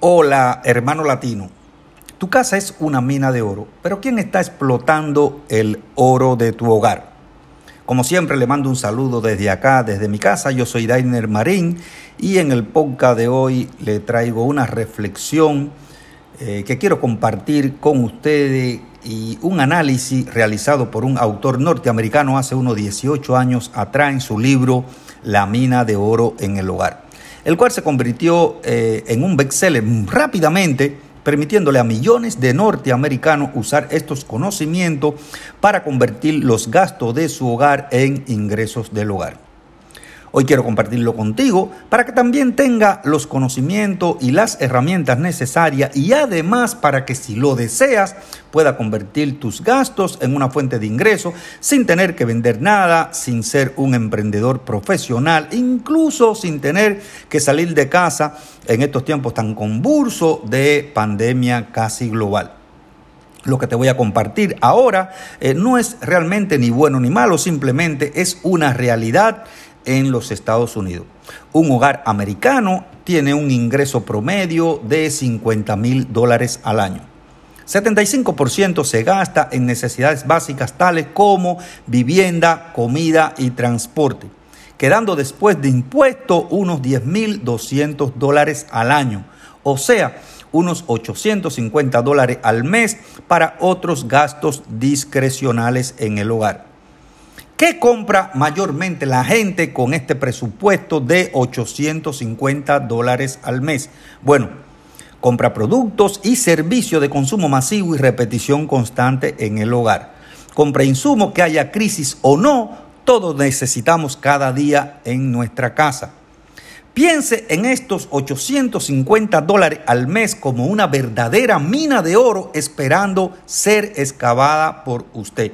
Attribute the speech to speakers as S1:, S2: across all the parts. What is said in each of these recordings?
S1: Hola, hermano latino. Tu casa es una mina de oro, pero ¿quién está explotando el oro de tu hogar? Como siempre, le mando un saludo desde acá, desde mi casa. Yo soy Dainer Marín y en el podcast de hoy le traigo una reflexión eh, que quiero compartir con ustedes y un análisis realizado por un autor norteamericano hace unos 18 años atrás en su libro La mina de oro en el hogar el cual se convirtió eh, en un bestseller rápidamente, permitiéndole a millones de norteamericanos usar estos conocimientos para convertir los gastos de su hogar en ingresos del hogar. Hoy quiero compartirlo contigo para que también tenga los conocimientos y las herramientas necesarias y además para que si lo deseas pueda convertir tus gastos en una fuente de ingreso sin tener que vender nada, sin ser un emprendedor profesional, incluso sin tener que salir de casa en estos tiempos tan convulsos de pandemia casi global. Lo que te voy a compartir ahora eh, no es realmente ni bueno ni malo, simplemente es una realidad en los Estados Unidos. Un hogar americano tiene un ingreso promedio de 50 mil dólares al año. 75% se gasta en necesidades básicas tales como vivienda, comida y transporte, quedando después de impuestos unos 10.200 dólares al año, o sea, unos 850 dólares al mes para otros gastos discrecionales en el hogar. ¿Qué compra mayormente la gente con este presupuesto de 850 dólares al mes? Bueno, compra productos y servicios de consumo masivo y repetición constante en el hogar. Compra insumos que haya crisis o no, todos necesitamos cada día en nuestra casa. Piense en estos 850 dólares al mes como una verdadera mina de oro esperando ser excavada por usted.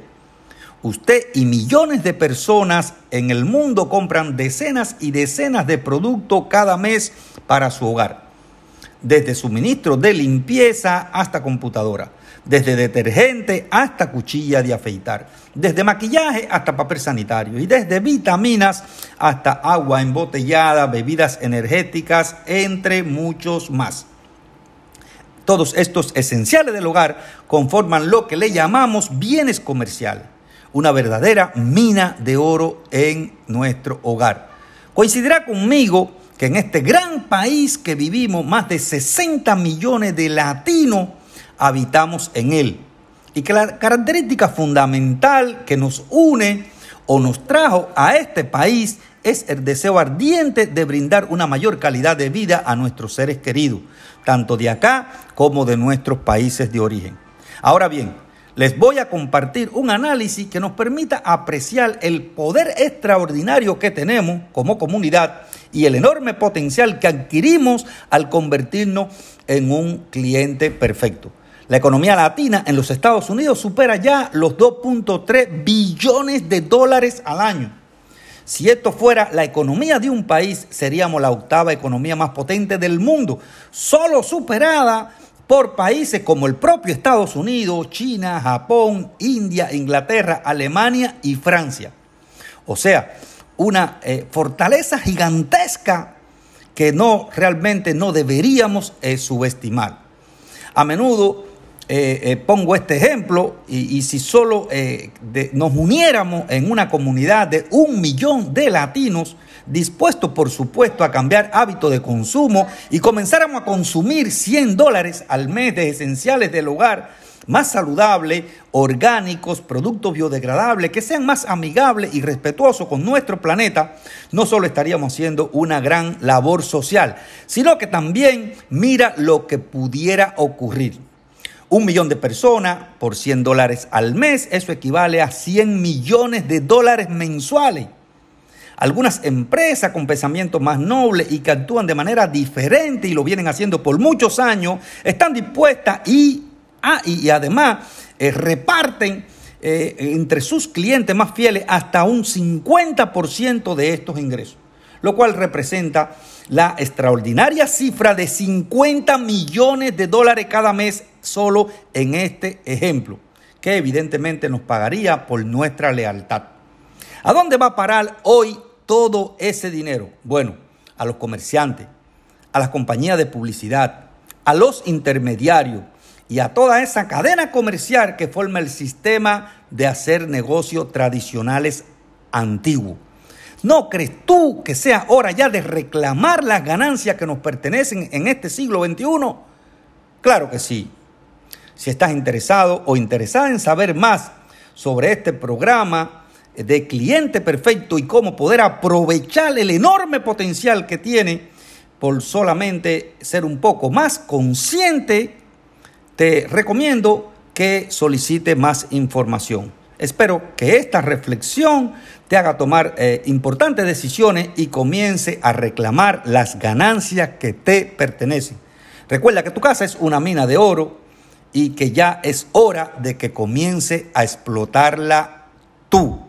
S1: Usted y millones de personas en el mundo compran decenas y decenas de productos cada mes para su hogar. Desde suministro de limpieza hasta computadora. Desde detergente hasta cuchilla de afeitar. Desde maquillaje hasta papel sanitario. Y desde vitaminas hasta agua embotellada, bebidas energéticas, entre muchos más. Todos estos esenciales del hogar conforman lo que le llamamos bienes comerciales una verdadera mina de oro en nuestro hogar. Coincidirá conmigo que en este gran país que vivimos, más de 60 millones de latinos habitamos en él. Y que la característica fundamental que nos une o nos trajo a este país es el deseo ardiente de brindar una mayor calidad de vida a nuestros seres queridos, tanto de acá como de nuestros países de origen. Ahora bien, les voy a compartir un análisis que nos permita apreciar el poder extraordinario que tenemos como comunidad y el enorme potencial que adquirimos al convertirnos en un cliente perfecto. La economía latina en los Estados Unidos supera ya los 2.3 billones de dólares al año. Si esto fuera la economía de un país, seríamos la octava economía más potente del mundo, solo superada por países como el propio Estados Unidos, China, Japón, India, Inglaterra, Alemania y Francia. O sea, una eh, fortaleza gigantesca que no realmente no deberíamos eh, subestimar. A menudo eh, pongo este ejemplo y, si solo nos uniéramos en una comunidad de un millón de latinos, dispuestos por supuesto a cambiar hábitos de consumo y comenzáramos a consumir 100 dólares al mes de esenciales del hogar, más saludables, orgánicos, productos biodegradables, que sean más amigables y respetuosos con nuestro planeta, no solo estaríamos haciendo una gran labor social, sino que también mira lo que pudiera ocurrir. Un millón de personas por 100 dólares al mes, eso equivale a 100 millones de dólares mensuales. Algunas empresas con pensamiento más noble y que actúan de manera diferente y lo vienen haciendo por muchos años, están dispuestas y, ah, además eh, reparten eh, entre sus clientes más fieles hasta un 50% de estos ingresos, lo cual representa la extraordinaria cifra de 50 millones de dólares cada mes solo en este ejemplo, que evidentemente nos pagaría por nuestra lealtad. ¿A dónde va a parar hoy todo ese dinero? Bueno, a los comerciantes, a las compañías de publicidad, a los intermediarios y a toda esa cadena comercial que forma el sistema de hacer negocios tradicionales antiguos. ¿No crees tú que sea hora ya de reclamar las ganancias que nos pertenecen en este siglo XXI? Claro que sí. Si estás interesado o interesada en saber más sobre este programa de cliente perfecto y cómo poder aprovechar el enorme potencial que tiene por solamente ser un poco más consciente, te recomiendo que solicite más información. Espero que esta reflexión te haga tomar eh, importantes decisiones y comience a reclamar las ganancias que te pertenecen. Recuerda que tu casa es una mina de oro y que ya es hora de que comience a explotarla tú.